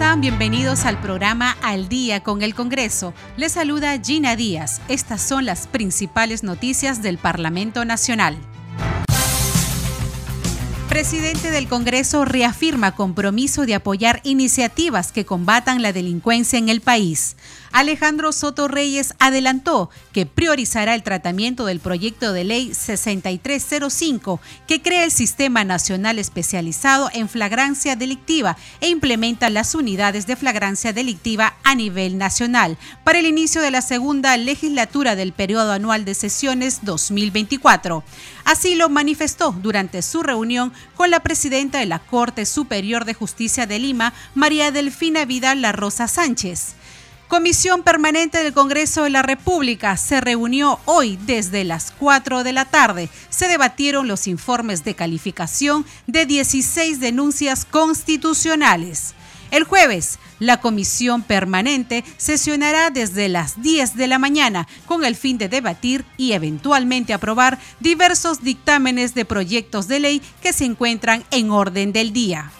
Están? Bienvenidos al programa Al Día con el Congreso. Les saluda Gina Díaz. Estas son las principales noticias del Parlamento Nacional. Presidente del Congreso reafirma compromiso de apoyar iniciativas que combatan la delincuencia en el país. Alejandro Soto Reyes adelantó que priorizará el tratamiento del proyecto de ley 6305 que crea el Sistema Nacional Especializado en Flagrancia Delictiva e implementa las unidades de flagrancia delictiva a nivel nacional para el inicio de la segunda legislatura del periodo anual de sesiones 2024. Así lo manifestó durante su reunión con la presidenta de la Corte Superior de Justicia de Lima, María Delfina Vidal La Rosa Sánchez. Comisión Permanente del Congreso de la República se reunió hoy desde las 4 de la tarde. Se debatieron los informes de calificación de 16 denuncias constitucionales. El jueves, la comisión permanente sesionará desde las 10 de la mañana con el fin de debatir y eventualmente aprobar diversos dictámenes de proyectos de ley que se encuentran en orden del día.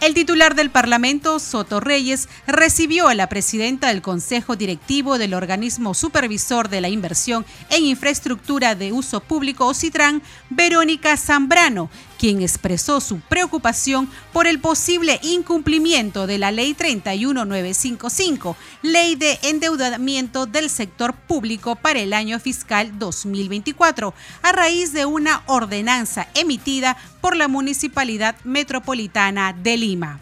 El titular del Parlamento, Soto Reyes, recibió a la presidenta del Consejo Directivo del Organismo Supervisor de la Inversión en Infraestructura de Uso Público, CITRAN, Verónica Zambrano, quien expresó su preocupación por el posible incumplimiento de la Ley 31955, Ley de Endeudamiento del Sector Público para el año fiscal 2024, a raíz de una ordenanza emitida por la Municipalidad Metropolitana de Lima.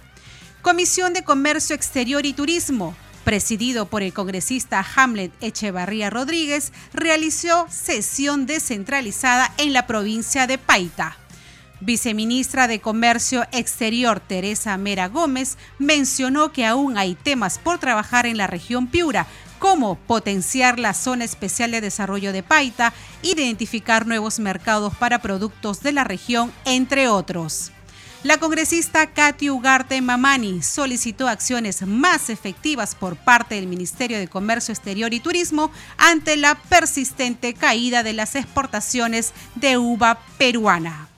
Comisión de Comercio Exterior y Turismo presidido por el congresista Hamlet Echevarría Rodríguez, realizó sesión descentralizada en la provincia de Paita. Viceministra de Comercio Exterior Teresa Mera Gómez mencionó que aún hay temas por trabajar en la región Piura, como potenciar la zona especial de desarrollo de Paita, identificar nuevos mercados para productos de la región, entre otros. La congresista Katy Ugarte Mamani solicitó acciones más efectivas por parte del Ministerio de Comercio Exterior y Turismo ante la persistente caída de las exportaciones de uva peruana.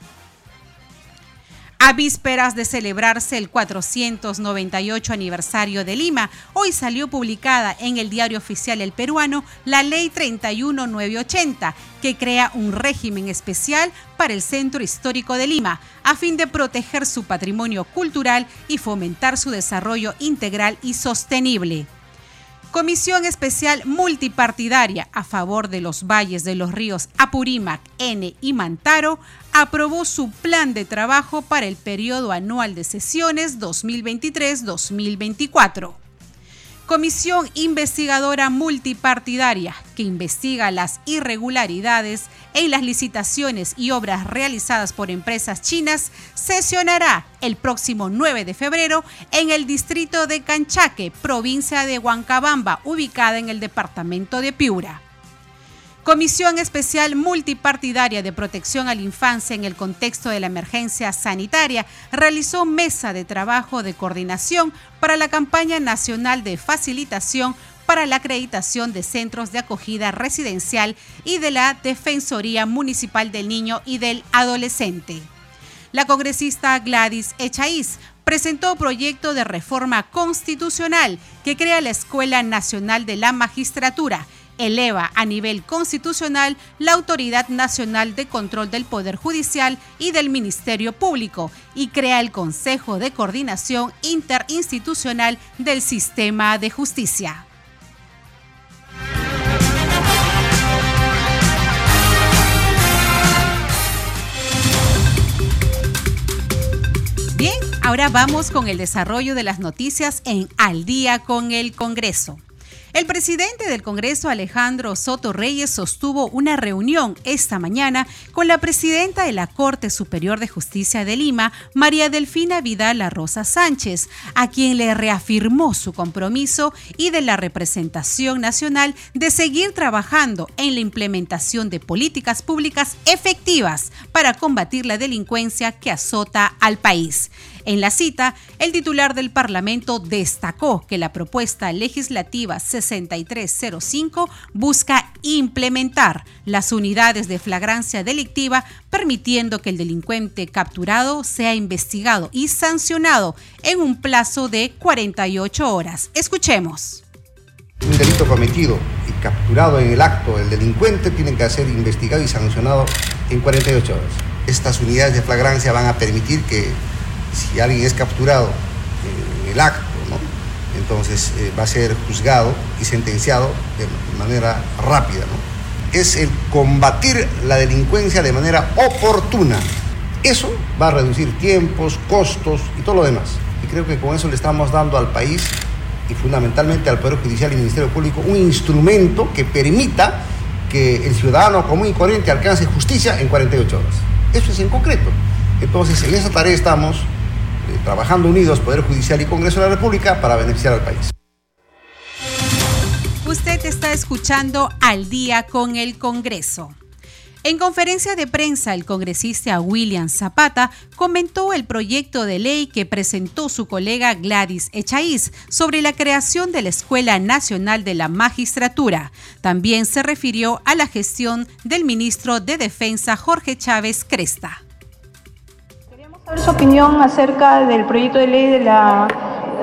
A vísperas de celebrarse el 498 aniversario de Lima, hoy salió publicada en el diario oficial El Peruano la Ley 31980, que crea un régimen especial para el Centro Histórico de Lima, a fin de proteger su patrimonio cultural y fomentar su desarrollo integral y sostenible. Comisión Especial Multipartidaria a favor de los valles de los ríos Apurímac, N y Mantaro aprobó su plan de trabajo para el periodo anual de sesiones 2023-2024. Comisión Investigadora Multipartidaria, que investiga las irregularidades en las licitaciones y obras realizadas por empresas chinas, sesionará el próximo 9 de febrero en el distrito de Canchaque, provincia de Huancabamba, ubicada en el departamento de Piura. Comisión Especial Multipartidaria de Protección a la Infancia en el contexto de la emergencia sanitaria realizó mesa de trabajo de coordinación para la campaña nacional de facilitación para la acreditación de centros de acogida residencial y de la Defensoría Municipal del Niño y del Adolescente. La congresista Gladys Echaíz presentó proyecto de reforma constitucional que crea la Escuela Nacional de la Magistratura eleva a nivel constitucional la Autoridad Nacional de Control del Poder Judicial y del Ministerio Público y crea el Consejo de Coordinación Interinstitucional del Sistema de Justicia. Bien, ahora vamos con el desarrollo de las noticias en Al día con el Congreso. El presidente del Congreso, Alejandro Soto Reyes, sostuvo una reunión esta mañana con la presidenta de la Corte Superior de Justicia de Lima, María Delfina Vidal Rosa Sánchez, a quien le reafirmó su compromiso y de la representación nacional de seguir trabajando en la implementación de políticas públicas efectivas para combatir la delincuencia que azota al país. En la cita, el titular del Parlamento destacó que la propuesta legislativa 6305 busca implementar las unidades de flagrancia delictiva, permitiendo que el delincuente capturado sea investigado y sancionado en un plazo de 48 horas. Escuchemos. Un delito cometido y capturado en el acto del delincuente tiene que ser investigado y sancionado en 48 horas. Estas unidades de flagrancia van a permitir que si alguien es capturado en el acto, entonces eh, va a ser juzgado y sentenciado de manera rápida. Es el combatir la delincuencia de manera oportuna. Eso va a reducir tiempos, costos y todo lo demás. Y creo que con eso le estamos dando al país y fundamentalmente al Poder Judicial y Ministerio Público un instrumento que permita que el ciudadano común y corriente alcance justicia en 48 horas. Eso es en concreto. Entonces, en esa tarea estamos eh, trabajando unidos Poder Judicial y Congreso de la República para beneficiar al país. Usted está escuchando al día con el Congreso. En conferencia de prensa, el congresista William Zapata comentó el proyecto de ley que presentó su colega Gladys Echaíz sobre la creación de la Escuela Nacional de la Magistratura. También se refirió a la gestión del ministro de Defensa Jorge Chávez Cresta su opinión acerca del proyecto de ley de la,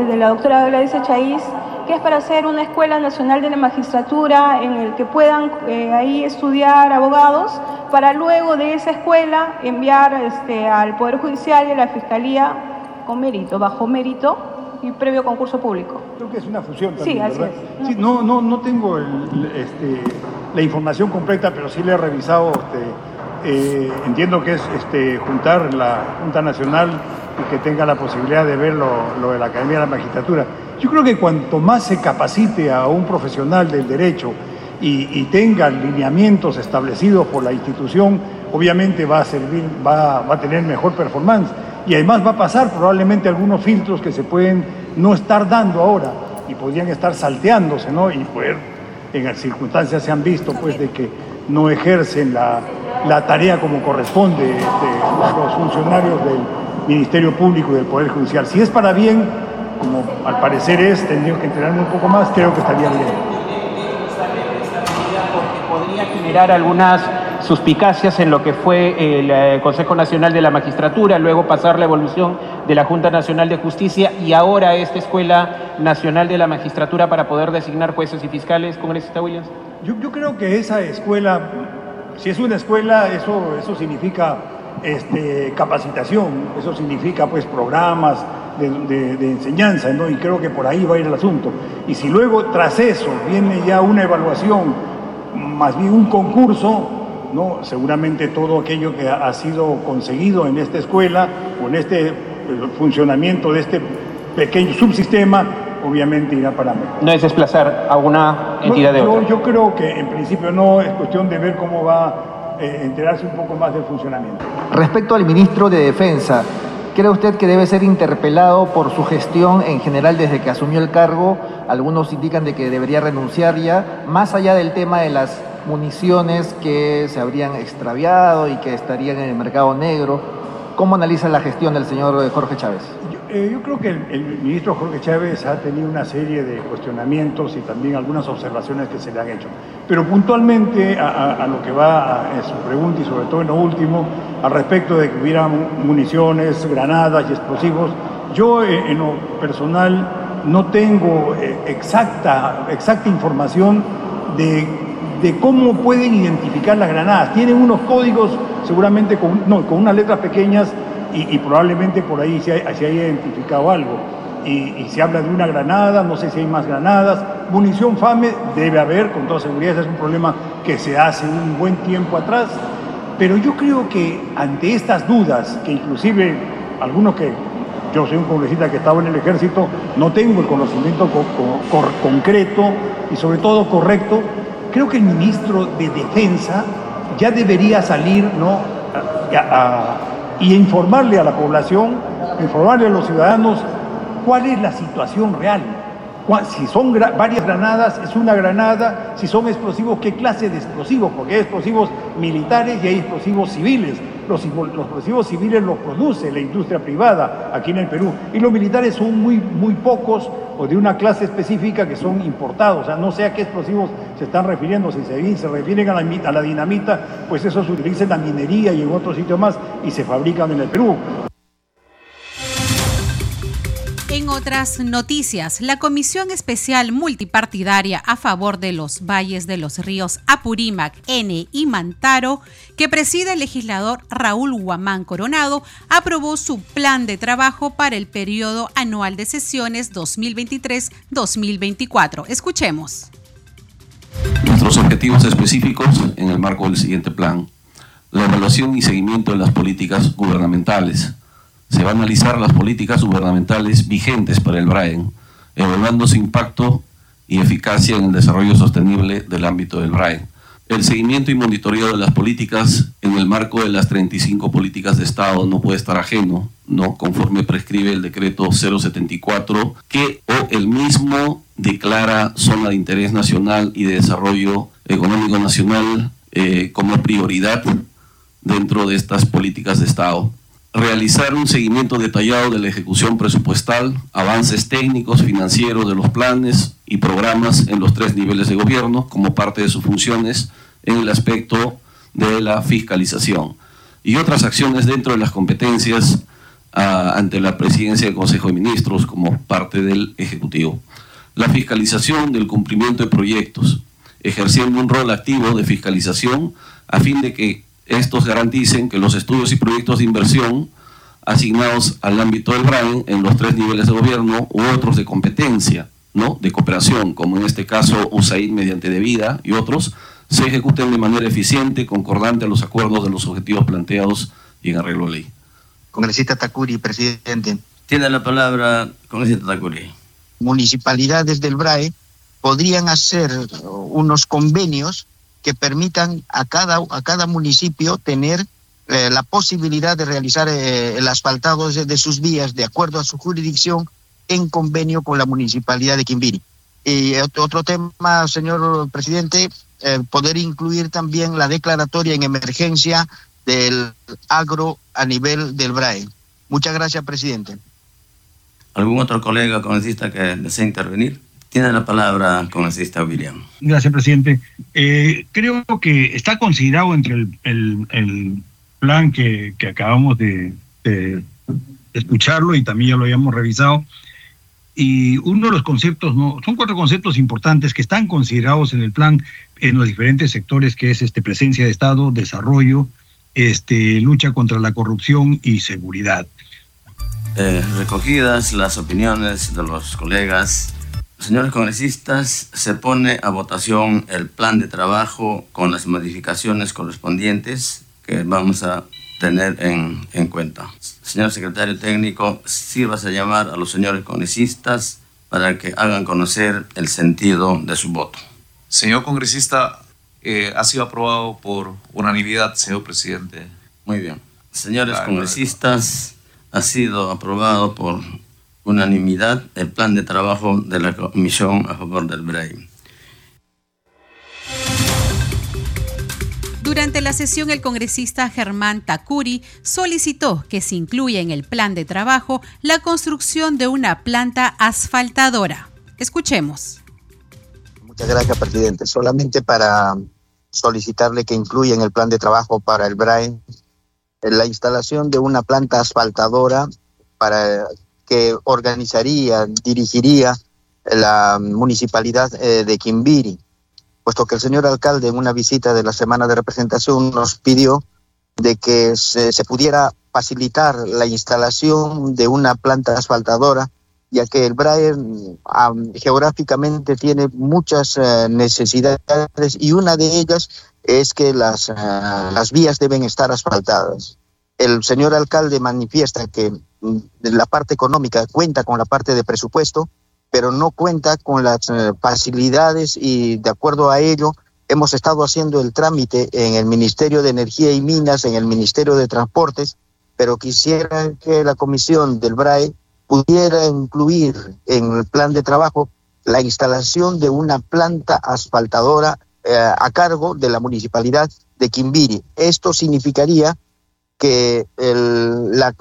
de la doctora Gladys Echaíz, que es para hacer una escuela nacional de la magistratura en el que puedan eh, ahí estudiar abogados, para luego de esa escuela enviar este, al Poder Judicial y a la Fiscalía con mérito, bajo mérito y previo concurso público. Creo que es una fusión también, sí, así Es. Sí, no, no, no tengo este, la información completa, pero sí le he revisado este, eh, entiendo que es este, juntar la Junta Nacional y que tenga la posibilidad de ver lo, de la Academia de la Magistratura. Yo creo que cuanto más se capacite a un profesional del derecho y, tenga lineamientos establecidos por la institución, obviamente va a servir, va, va a tener mejor performance y además va a pasar probablemente algunos filtros que se pueden no estar dando ahora y podrían estar salteándose, ¿no? Y poder, en las circunstancias se han visto, pues, de que no ejercen la, la tarea como corresponde de los funcionarios del Ministerio Público y del Poder Judicial. Si es para bien, como al parecer es, tendría que entrenarme un poco más, creo que estaría bien. Podría generar algunas suspicacias en lo que fue el eh, Consejo Nacional de la Magistratura, luego pasar la evolución de la Junta Nacional de Justicia y ahora esta Escuela Nacional de la Magistratura para poder designar jueces y fiscales, congresista Williams? Yo, yo creo que esa escuela si es una escuela, eso, eso significa este, capacitación, eso significa pues programas de, enseñanza, ¿no? y creo que por ahí va a ir el asunto. Y si luego tras eso viene ya una evaluación, más bien un concurso, ¿no? seguramente todo aquello que ha sido conseguido en esta escuela en este funcionamiento de este pequeño subsistema obviamente irá para mí. ¿No es desplazar a una entidad de otra? Yo creo que en principio no, es cuestión de ver cómo va a eh, enterarse un poco más del funcionamiento. Respecto al ministro de Defensa, ¿cree usted que debe ser interpelado por su gestión en general desde que asumió el cargo? Algunos indican de que debería renunciar ya, más allá del tema de las municiones que se habrían extraviado y que estarían en el mercado negro. ¿Cómo analiza la gestión del señor Jorge Chávez? Eh, yo creo que el, ministro Jorge Chávez ha tenido una serie de cuestionamientos y también algunas observaciones que se le han hecho. Pero puntualmente a, lo que va en su pregunta y sobre todo en lo último, al respecto de que hubiera municiones, granadas y explosivos, yo eh, en lo personal no tengo eh, exacta, exacta información de, de, cómo pueden identificar las granadas. Tienen unos códigos seguramente con, no, con unas letras pequeñas y, probablemente por ahí se, haya identificado algo. Y, se habla de una granada, no sé si hay más granadas. Munición FAME debe haber, con toda seguridad, ese es un problema que se hace un buen tiempo atrás. Pero yo creo que ante estas dudas, que inclusive algunos que yo soy un congresista que estaba en el ejército, no tengo el conocimiento concreto y sobre todo correcto. Creo que el ministro de Defensa ya debería salir ¿no? Y informarle a la población, informarle a los ciudadanos cuál es la situación real. Si son varias granadas, es una granada. Si son explosivos, ¿qué clase de explosivos? Porque hay explosivos militares y hay explosivos civiles. Los, explosivos civiles los produce la industria privada aquí en el Perú. Y los militares son muy, muy pocos o de una clase específica que son importados. O sea, no sé a qué explosivos se están refiriendo. Si se, se refieren a la, a la dinamita, pues eso se utiliza en la minería y en otros sitios más y se fabrican en el Perú. En otras noticias, la Comisión Especial Multipartidaria a favor de los valles de los ríos Apurímac, N y Mantaro, que preside el legislador Raúl Guamán Coronado, aprobó su plan de trabajo para el periodo anual de sesiones 2023-2024. Escuchemos. Nuestros objetivos específicos en el marco del siguiente plan. La evaluación y seguimiento de las políticas gubernamentales se va a analizar las políticas gubernamentales vigentes para el BRAEN, evaluando su impacto y eficacia en el desarrollo sostenible del ámbito del BRAEN. El seguimiento y monitoreo de las políticas en el marco de las 35 políticas de Estado no puede estar ajeno, no conforme prescribe el decreto 074, que o el mismo declara zona de interés nacional y de desarrollo económico nacional eh, como prioridad dentro de estas políticas de Estado realizar un seguimiento detallado de la ejecución presupuestal, avances técnicos, financieros de los planes y programas en los tres niveles de gobierno como parte de sus funciones en el aspecto de la fiscalización y otras acciones dentro de las competencias ah, ante la presidencia del Consejo de Ministros como parte del Ejecutivo. La fiscalización del cumplimiento de proyectos, ejerciendo un rol activo de fiscalización a fin de que estos garanticen que los estudios y proyectos de inversión asignados al ámbito del BRAEN en los tres niveles de gobierno u otros de competencia, ¿no? de cooperación, como en este caso USAID mediante debida y otros, se ejecuten de manera eficiente, concordante a los acuerdos de los objetivos planteados y en arreglo de ley. Congresista Takuri, presidente. Tiene la palabra, congresista Takuri. Municipalidades del BRAE podrían hacer unos convenios que permitan a cada, a cada municipio tener eh, la posibilidad de realizar eh, el asfaltado de, sus vías de acuerdo a su jurisdicción en convenio con la municipalidad de Quimbiri. Y otro tema, señor presidente, eh, poder incluir también la declaratoria en emergencia del agro a nivel del BRAE. Muchas gracias, presidente. ¿Algún otro colega congresista que desee intervenir? Tiene la palabra congresista William. Gracias, presidente. Eh, creo que está considerado entre el, el, plan que, que acabamos de, escucharlo y también ya lo habíamos revisado. Y uno de los conceptos, no, son cuatro conceptos importantes que están considerados en el plan en los diferentes sectores, que es este, presencia de Estado, desarrollo, este, lucha contra la corrupción y seguridad. Eh, recogidas las opiniones de los colegas Señores congresistas, se pone a votación el plan de trabajo con las modificaciones correspondientes que vamos a tener en, en cuenta. Señor secretario técnico, sírvase a llamar a los señores congresistas para que hagan conocer el sentido de su voto. Señor congresista, eh, ha sido aprobado por unanimidad, señor presidente. Muy bien. Señores congresistas, ha sido aprobado por unanimidad el plan de trabajo de la Comisión a favor del BRAIN. Durante la sesión, el congresista Germán Takuri solicitó que se incluya en el plan de trabajo la construcción de una planta asfaltadora. Escuchemos. Muchas gracias, presidente. Solamente para solicitarle que incluya en el plan de trabajo para el BRAIN la instalación de una planta asfaltadora para que organizaría, dirigiría la municipalidad eh, de Quimbiri, puesto que el señor alcalde en una visita de la semana de representación nos pidió de que se, pudiera facilitar la instalación de una planta asfaltadora, ya que el BRAE geográficamente tiene muchas eh, necesidades y una de ellas es que las, eh, las vías deben estar asfaltadas. El señor alcalde manifiesta que mm, la parte económica cuenta con la parte de presupuesto, pero no cuenta con las eh, facilidades y de acuerdo a ello hemos estado haciendo el trámite en el Ministerio de Energía y Minas, en el Ministerio de Transportes, pero quisiera que la comisión del BRAE pudiera incluir en el plan de trabajo la instalación de una planta asfaltadora eh, a cargo de la municipalidad de Quimbiri. Esto significaría que la,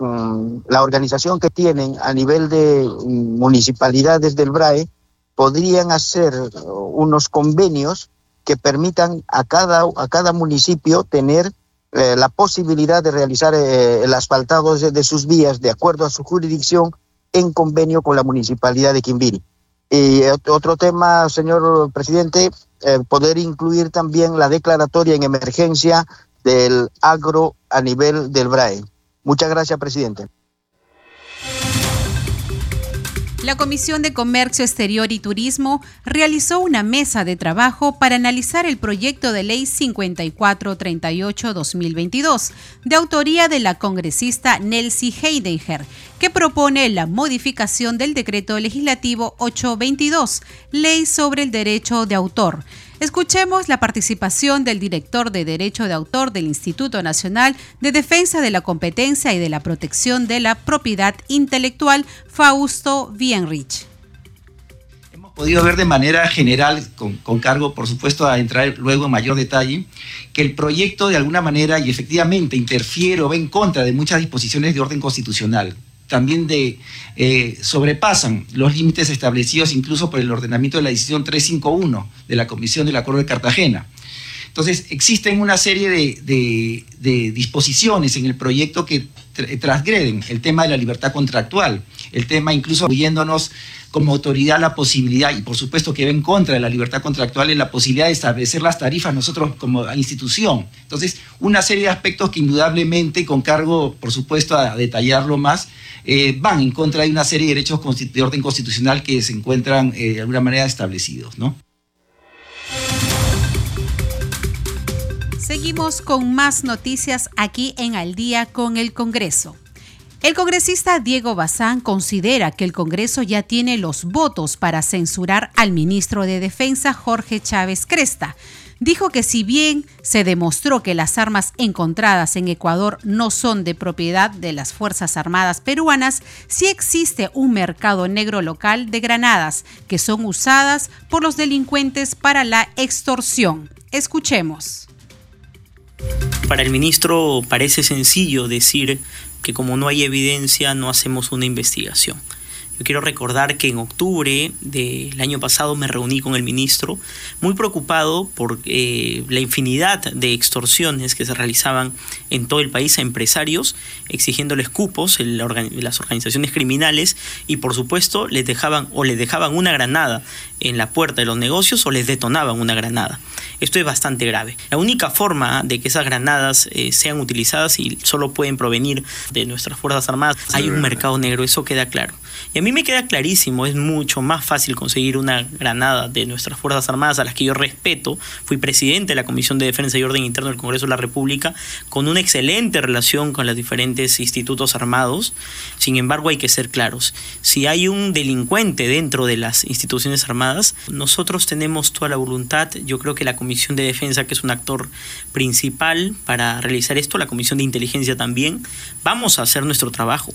la, organización que tienen a nivel de municipalidades del BRAE podrían hacer unos convenios que permitan a cada, a cada municipio tener eh, la posibilidad de realizar eh, el asfaltado de, sus vías de acuerdo a su jurisdicción en convenio con la municipalidad de Quimbiri. Y otro tema, señor presidente, eh, poder incluir también la declaratoria en emergencia del agro a nivel del BRAE. Muchas gracias, presidente. La Comisión de Comercio Exterior y Turismo realizó una mesa de trabajo para analizar el proyecto de ley 5438-2022, de autoría de la congresista Nelsie Heidinger, que propone la modificación del decreto legislativo 822, Ley sobre el Derecho de Autor Escuchemos la participación del director de Derecho de Autor del Instituto Nacional de Defensa de la Competencia y de la Protección de la Propiedad Intelectual, Fausto Bienrich. Hemos podido ver de manera general, con, cargo por supuesto a entrar luego en mayor detalle, que el proyecto de alguna manera y efectivamente interfiere o va en contra de muchas disposiciones de orden constitucional también de, eh, sobrepasan los límites establecidos incluso por el ordenamiento de la decisión 351 de la Comisión del Acuerdo de Cartagena. Entonces, existen una serie de, disposiciones en el proyecto que transgreden el tema de la libertad contractual, el tema incluso incluyéndonos como autoridad la posibilidad, y por supuesto que va en contra de la libertad contractual, es la posibilidad de establecer las tarifas nosotros como institución. Entonces, una serie de aspectos que indudablemente, con cargo, por supuesto, a detallarlo más, eh, van en contra de una serie de derechos de orden constitucional que se encuentran eh, de alguna manera establecidos, ¿no? Seguimos con más noticias aquí en Al día con el Congreso. El congresista Diego Bazán considera que el Congreso ya tiene los votos para censurar al ministro de Defensa Jorge Chávez Cresta, dijo que si bien se demostró que las armas encontradas en Ecuador no son de propiedad de las Fuerzas Armadas peruanas, sí existe un mercado negro local de granadas que son usadas por los delincuentes para la extorsión. Escuchemos. Para el ministro parece sencillo decir que como no hay evidencia no hacemos una investigación. Yo quiero recordar que en octubre del año pasado me reuní con el ministro muy preocupado por eh, la infinidad de extorsiones que se realizaban en todo el país a empresarios, exigiéndoles cupos en las organizaciones criminales y por supuesto les dejaban o les dejaban una granada en la puerta de los negocios o les detonaban una granada. Esto es bastante grave. La única forma de que esas granadas eh, sean utilizadas y solo pueden provenir de nuestras Fuerzas Armadas, hay un mercado negro, eso queda claro. Y a mí me queda clarísimo, es mucho más fácil conseguir una granada de nuestras Fuerzas Armadas, a las que yo respeto. Fui presidente de la Comisión de Defensa y Orden Interno del Congreso de la República, con una excelente relación con los diferentes institutos armados. Sin embargo, hay que ser claros. Si hay un delincuente dentro de las instituciones armadas, nosotros tenemos toda la voluntad. Yo creo que la Comisión de Defensa, que es un actor principal para realizar esto, la Comisión de Inteligencia también, vamos a hacer nuestro trabajo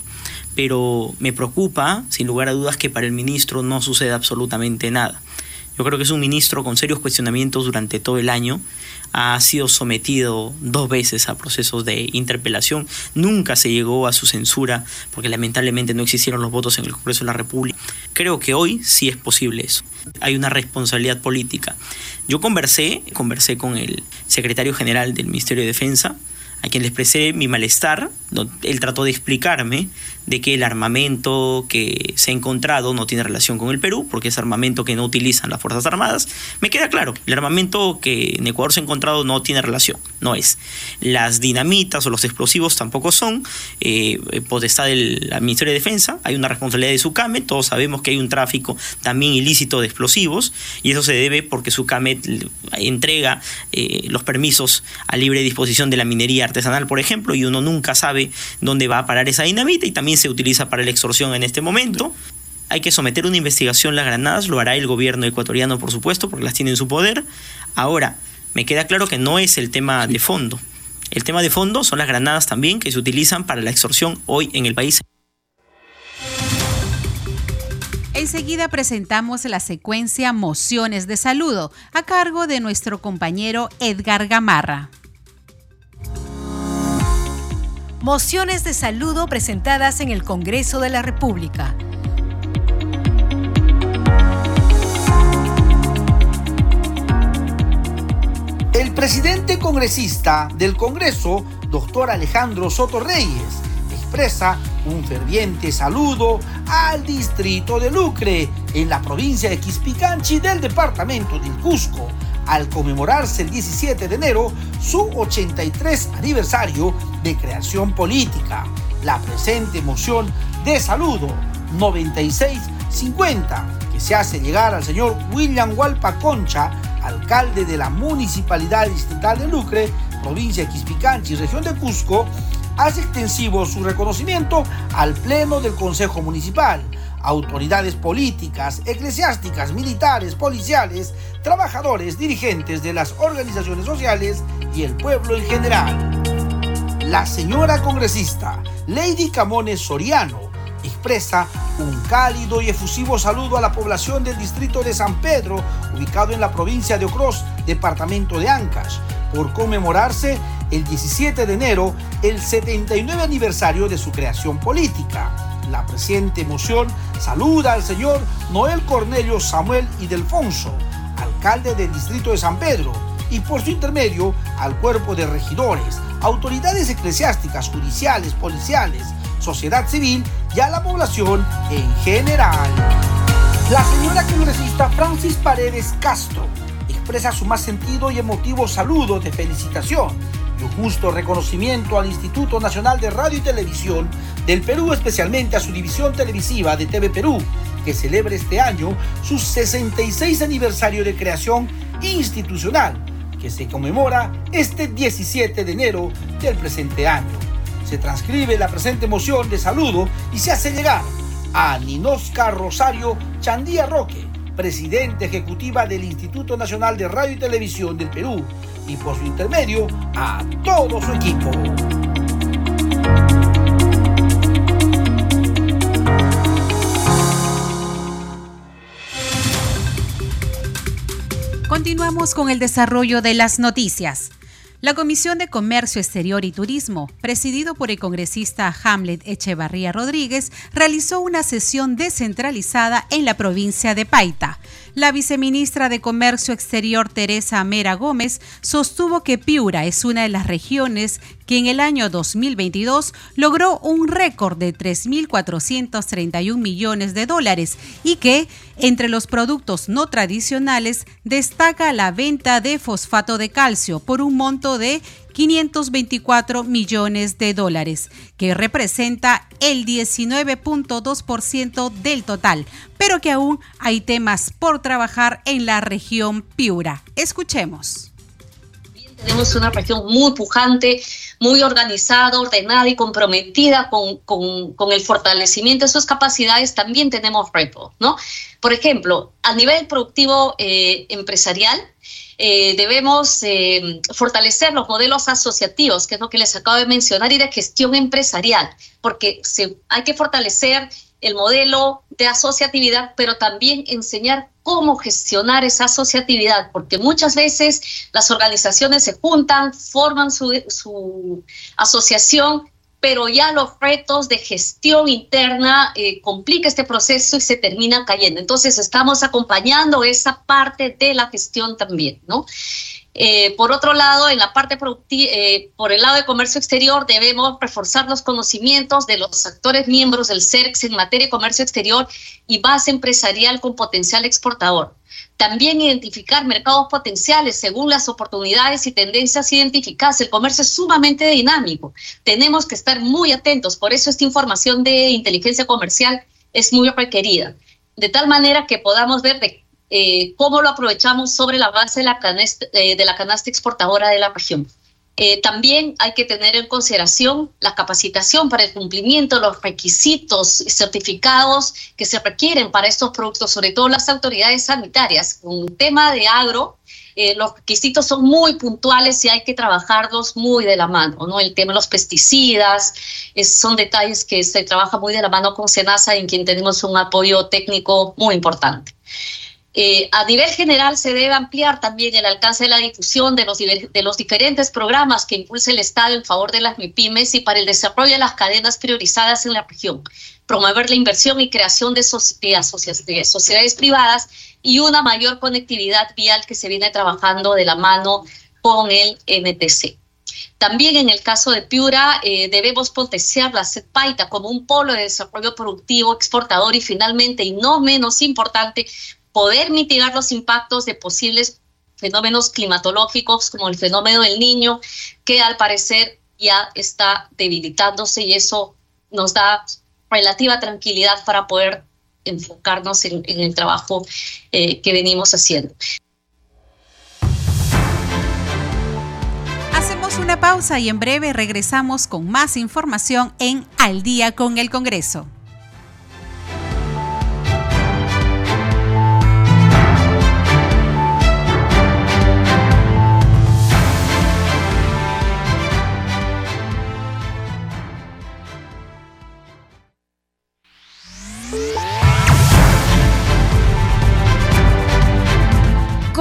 pero me preocupa, sin lugar a dudas, que para el ministro no suceda absolutamente nada. Yo creo que es un ministro con serios cuestionamientos durante todo el año. Ha sido sometido dos veces a procesos de interpelación. Nunca se llegó a su censura porque lamentablemente no existieron los votos en el Congreso de la República. Creo que hoy sí es posible eso. Hay una responsabilidad política. Yo conversé, conversé con el secretario general del Ministerio de Defensa, a quien le expresé mi malestar. Él trató de explicarme de que el armamento que se ha encontrado no tiene relación con el Perú, porque es armamento que no utilizan las Fuerzas Armadas. Me queda claro, el armamento que en Ecuador se ha encontrado no tiene relación, no es. Las dinamitas o los explosivos tampoco son eh, potestad del Ministerio de Defensa, hay una responsabilidad de SUCAME, todos sabemos que hay un tráfico también ilícito de explosivos, y eso se debe porque SUCAME entrega eh, los permisos a libre disposición de la minería artesanal, por ejemplo, y uno nunca sabe dónde va a parar esa dinamita y también se utiliza para la extorsión en este momento. Hay que someter una investigación las granadas, lo hará el gobierno ecuatoriano, por supuesto, porque las tiene en su poder. Ahora, me queda claro que no es el tema de fondo. El tema de fondo son las granadas también que se utilizan para la extorsión hoy en el país. Enseguida presentamos la secuencia Mociones de Saludo a cargo de nuestro compañero Edgar Gamarra. Mociones de saludo presentadas en el Congreso de la República. El presidente congresista del Congreso, doctor Alejandro Soto Reyes, expresa un ferviente saludo al distrito de Lucre, en la provincia de Quispicanchi del departamento del Cusco, al conmemorarse el 17 de enero su 83 aniversario de creación política. La presente moción de saludo 9650 que se hace llegar al señor William Hualpa Concha, alcalde de la Municipalidad Distrital de Lucre, provincia de Quispicanchi, región de Cusco, hace extensivo su reconocimiento al Pleno del Consejo Municipal, autoridades políticas, eclesiásticas, militares, policiales, trabajadores, dirigentes de las organizaciones sociales y el pueblo en general. La señora congresista Lady Camones Soriano expresa un cálido y efusivo saludo a la población del distrito de San Pedro, ubicado en la provincia de Ocros, departamento de Ancash, por conmemorarse el 17 de enero el 79 aniversario de su creación política. La presente moción saluda al señor Noel Cornelio Samuel y Delfonso, alcalde del distrito de San Pedro, y por su intermedio al cuerpo de regidores, autoridades eclesiásticas, judiciales, policiales, sociedad civil y a la población en general. La señora congresista Francis Paredes Castro expresa su más sentido y emotivo saludo de felicitación un justo reconocimiento al Instituto Nacional de Radio y Televisión del Perú, especialmente a su división televisiva de TV Perú, que celebra este año su 66 aniversario de creación institucional, que se conmemora este 17 de enero del presente año. Se transcribe la presente moción de saludo y se hace llegar a Ninosca Rosario Chandía Roque, presidente ejecutiva del Instituto Nacional de Radio y Televisión del Perú, y por su intermedio a todo su equipo. Continuamos con el desarrollo de las noticias. La Comisión de Comercio Exterior y Turismo, presidido por el congresista Hamlet Echevarría Rodríguez, realizó una sesión descentralizada en la provincia de Paita. La viceministra de Comercio Exterior Teresa Mera Gómez sostuvo que Piura es una de las regiones que en el año 2022 logró un récord de 3.431 millones de dólares y que entre los productos no tradicionales destaca la venta de fosfato de calcio por un monto de 524 millones de dólares, que representa el 19.2% del total, pero que aún hay temas por trabajar en la región Piura. Escuchemos. Tenemos una región muy pujante, muy organizada, ordenada y comprometida con, el fortalecimiento de sus capacidades. También tenemos retos, ¿no? Por ejemplo, a nivel productivo eh, empresarial, eh, debemos eh, fortalecer los modelos asociativos, que es lo que les acabo de mencionar, y de gestión empresarial, porque se, hay que fortalecer el modelo de asociatividad, pero también enseñar cómo gestionar esa asociatividad, porque muchas veces las organizaciones se juntan, forman su, su asociación pero ya los retos de gestión interna eh, complica este proceso y se termina cayendo. Entonces estamos acompañando esa parte de la gestión también, ¿no? Eh, por otro lado, en la parte eh, por el lado de comercio exterior, debemos reforzar los conocimientos de los actores miembros del CERX en materia de comercio exterior y base empresarial con potencial exportador. También identificar mercados potenciales según las oportunidades y tendencias identificadas. El comercio es sumamente dinámico. Tenemos que estar muy atentos. Por eso esta información de inteligencia comercial es muy requerida. De tal manera que podamos ver de, eh, cómo lo aprovechamos sobre la base de la, canasta, eh, de la canasta exportadora de la región. Eh, también hay que tener en consideración la capacitación para el cumplimiento de los requisitos y certificados que se requieren para estos productos, sobre todo las autoridades sanitarias. Un tema de agro, eh, los requisitos son muy puntuales y hay que trabajarlos muy de la mano, ¿no? El tema de los pesticidas, son detalles que se trabaja muy de la mano con SENASA, en quien tenemos un apoyo técnico muy importante. Eh, a nivel general se debe ampliar también el alcance de la difusión de los, de los diferentes programas que impulsa el Estado en favor de las MIPIMES y para el desarrollo de las cadenas priorizadas en la región, promover la inversión y creación de, de sociedades privadas y una mayor conectividad vial que se viene trabajando de la mano con el MTC. También en el caso de Piura eh, debemos potenciar la CEPAITA como un polo de desarrollo productivo, exportador y finalmente, y no menos importante, poder mitigar los impactos de posibles fenómenos climatológicos como el fenómeno del niño, que al parecer ya está debilitándose y eso nos da relativa tranquilidad para poder enfocarnos en, el trabajo eh, que venimos haciendo. Hacemos una pausa y en breve regresamos con más información en Al día con el Congreso.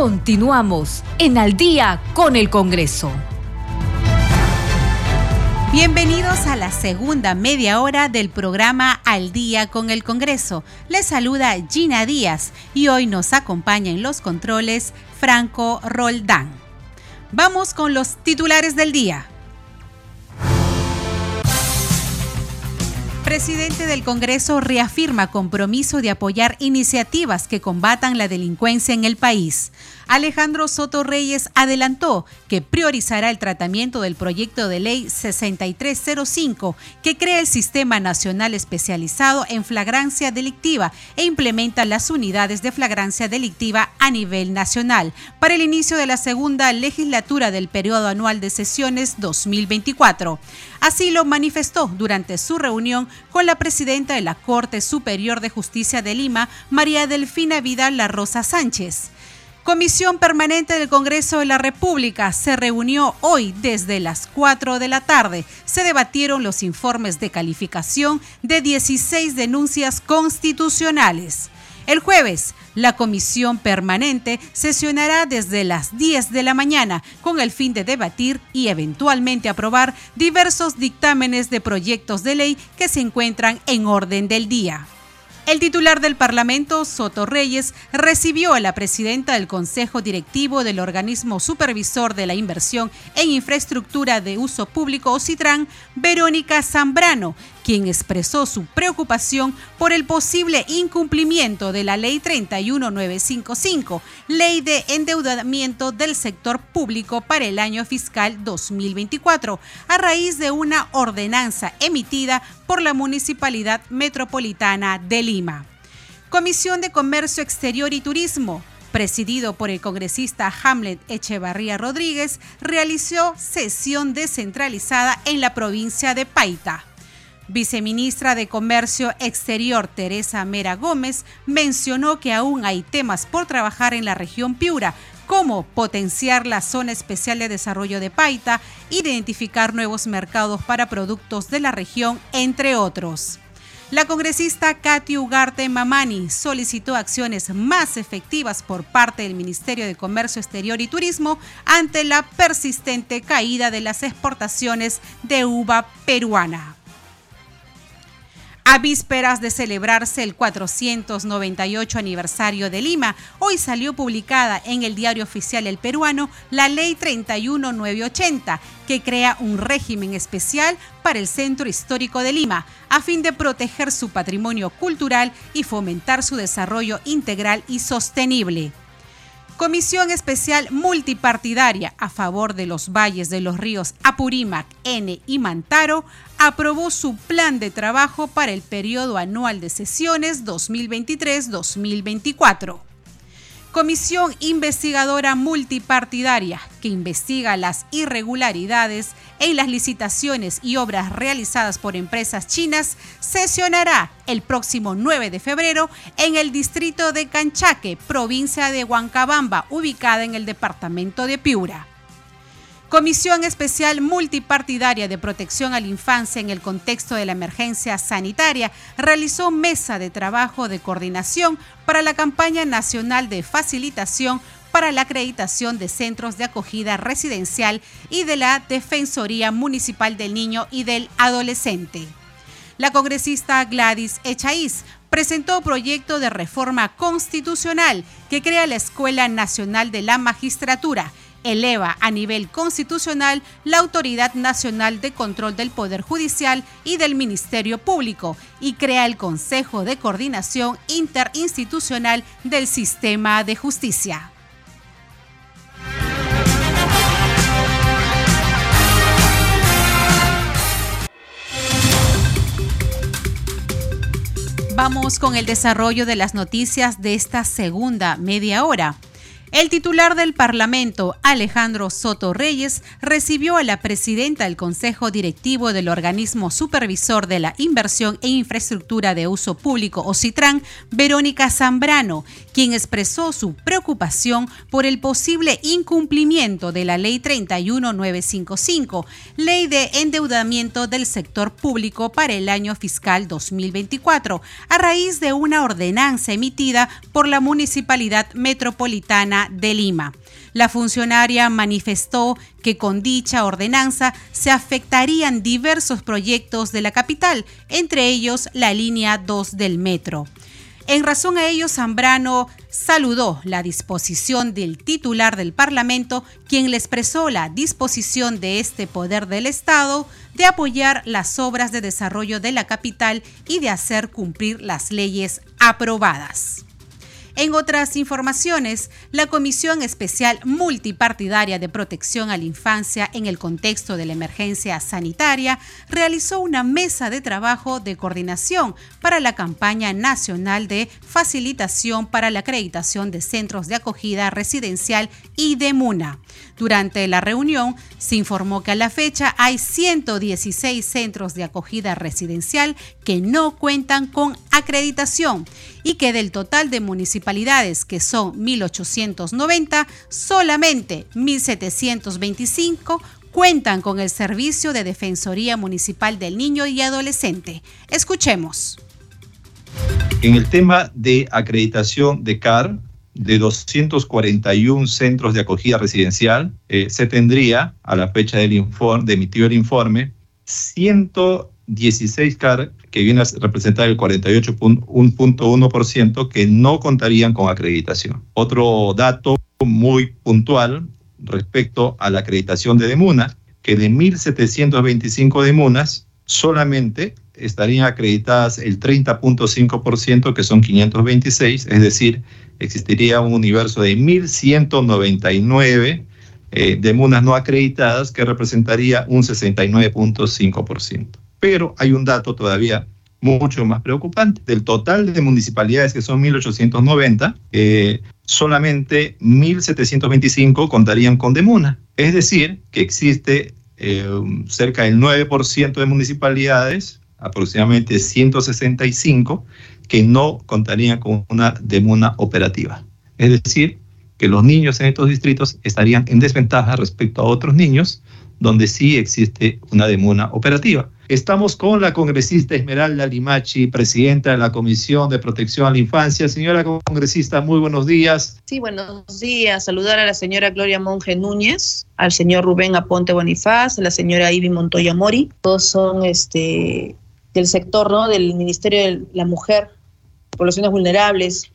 Continuamos en Al día con el Congreso. Bienvenidos a la segunda media hora del programa Al día con el Congreso. Les saluda Gina Díaz y hoy nos acompaña en los controles Franco Roldán. Vamos con los titulares del día. Presidente del Congreso reafirma compromiso de apoyar iniciativas que combatan la delincuencia en el país. Alejandro Soto Reyes adelantó que priorizará el tratamiento del proyecto de ley 6305 que crea el Sistema Nacional Especializado en Flagrancia Delictiva e implementa las unidades de flagrancia delictiva a nivel nacional para el inicio de la segunda legislatura del periodo anual de sesiones 2024. Así lo manifestó durante su reunión con la presidenta de la Corte Superior de Justicia de Lima, María Delfina Vidal La Rosa Sánchez. Comisión Permanente del Congreso de la República se reunió hoy desde las 4 de la tarde. Se debatieron los informes de calificación de 16 denuncias constitucionales. El jueves, la comisión permanente sesionará desde las 10 de la mañana con el fin de debatir y eventualmente aprobar diversos dictámenes de proyectos de ley que se encuentran en orden del día. El titular del Parlamento, Soto Reyes, recibió a la presidenta del Consejo Directivo del Organismo Supervisor de la Inversión en Infraestructura de Uso Público, OCITRAN, Verónica Zambrano, quien expresó su preocupación por el posible incumplimiento de la Ley 31955, Ley de Endeudamiento del Sector Público para el año fiscal 2024, a raíz de una ordenanza emitida por la Municipalidad Metropolitana de Lima. Comisión de Comercio Exterior y Turismo presidido por el congresista Hamlet Echevarría Rodríguez, realizó sesión descentralizada en la provincia de Paita. Viceministra de Comercio Exterior Teresa Mera Gómez mencionó que aún hay temas por trabajar en la región Piura, como potenciar la zona especial de desarrollo de Paita, identificar nuevos mercados para productos de la región, entre otros. La congresista Katy Ugarte Mamani solicitó acciones más efectivas por parte del Ministerio de Comercio Exterior y Turismo ante la persistente caída de las exportaciones de uva peruana. A vísperas de celebrarse el 498 aniversario de Lima, hoy salió publicada en el diario oficial El Peruano la Ley 31980, que crea un régimen especial para el Centro Histórico de Lima, a fin de proteger su patrimonio cultural y fomentar su desarrollo integral y sostenible. Comisión Especial Multipartidaria a favor de los valles de los ríos Apurímac, N y Mantaro aprobó su plan de trabajo para el periodo anual de sesiones 2023-2024. Comisión Investigadora Multipartidaria que investiga las irregularidades en las licitaciones y obras realizadas por empresas chinas sesionará el próximo 9 de febrero en el distrito de Canchaque, provincia de Huancabamba, ubicada en el departamento de Piura. Comisión Especial Multipartidaria de Protección a la Infancia en el contexto de la emergencia sanitaria realizó mesa de trabajo de coordinación para la campaña nacional de facilitación para la acreditación de centros de acogida residencial y de la Defensoría Municipal del Niño y del Adolescente. La congresista Gladys Echaíz presentó proyecto de reforma constitucional que crea la Escuela Nacional de la Magistratura eleva a nivel constitucional la Autoridad Nacional de Control del Poder Judicial y del Ministerio Público y crea el Consejo de Coordinación Interinstitucional del Sistema de Justicia. Vamos con el desarrollo de las noticias de esta segunda media hora. El titular del Parlamento, Alejandro Soto Reyes, recibió a la presidenta del Consejo Directivo del Organismo Supervisor de la Inversión e Infraestructura de Uso Público, OCITRAN, Verónica Zambrano, quien expresó su preocupación por el posible incumplimiento de la Ley 31955, Ley de Endeudamiento del Sector Público para el año fiscal 2024, a raíz de una ordenanza emitida por la Municipalidad Metropolitana de Lima. La funcionaria manifestó que con dicha ordenanza se afectarían diversos proyectos de la capital, entre ellos la línea 2 del metro. En razón a ello, Zambrano saludó la disposición del titular del Parlamento, quien le expresó la disposición de este poder del Estado de apoyar las obras de desarrollo de la capital y de hacer cumplir las leyes aprobadas. En otras informaciones, la Comisión Especial Multipartidaria de Protección a la Infancia en el contexto de la emergencia sanitaria realizó una mesa de trabajo de coordinación para la campaña nacional de facilitación para la acreditación de centros de acogida residencial y de MUNA. Durante la reunión se informó que a la fecha hay 116 centros de acogida residencial que no cuentan con acreditación y que del total de municipalidades, que son 1.890, solamente 1.725 cuentan con el servicio de Defensoría Municipal del Niño y Adolescente. Escuchemos. En el tema de acreditación de CAR, de 241 centros de acogida residencial, eh, se tendría, a la fecha del informe, de emitido el informe, 116 CAR, que viene a representar el 48.1% que no contarían con acreditación. Otro dato muy puntual respecto a la acreditación de Demuna, que de 1.725 Demunas, solamente estarían acreditadas el 30.5%, que son 526, es decir, existiría un universo de 1.199 eh, demunas no acreditadas, que representaría un 69.5%. Pero hay un dato todavía mucho más preocupante. Del total de municipalidades, que son 1.890, eh, solamente 1.725 contarían con Demuna. Es decir, que existe eh, cerca del 9% de municipalidades, aproximadamente 165, que no contarían con una Demuna operativa. Es decir, que los niños en estos distritos estarían en desventaja respecto a otros niños donde sí existe una demuna operativa. Estamos con la congresista Esmeralda Limachi, presidenta de la Comisión de Protección a la Infancia. Señora congresista, muy buenos días. Sí, buenos días. Saludar a la señora Gloria Monge Núñez, al señor Rubén Aponte Bonifaz, a la señora Ivy Montoya Mori. Todos son este, del sector ¿no? del Ministerio de la Mujer, poblaciones vulnerables,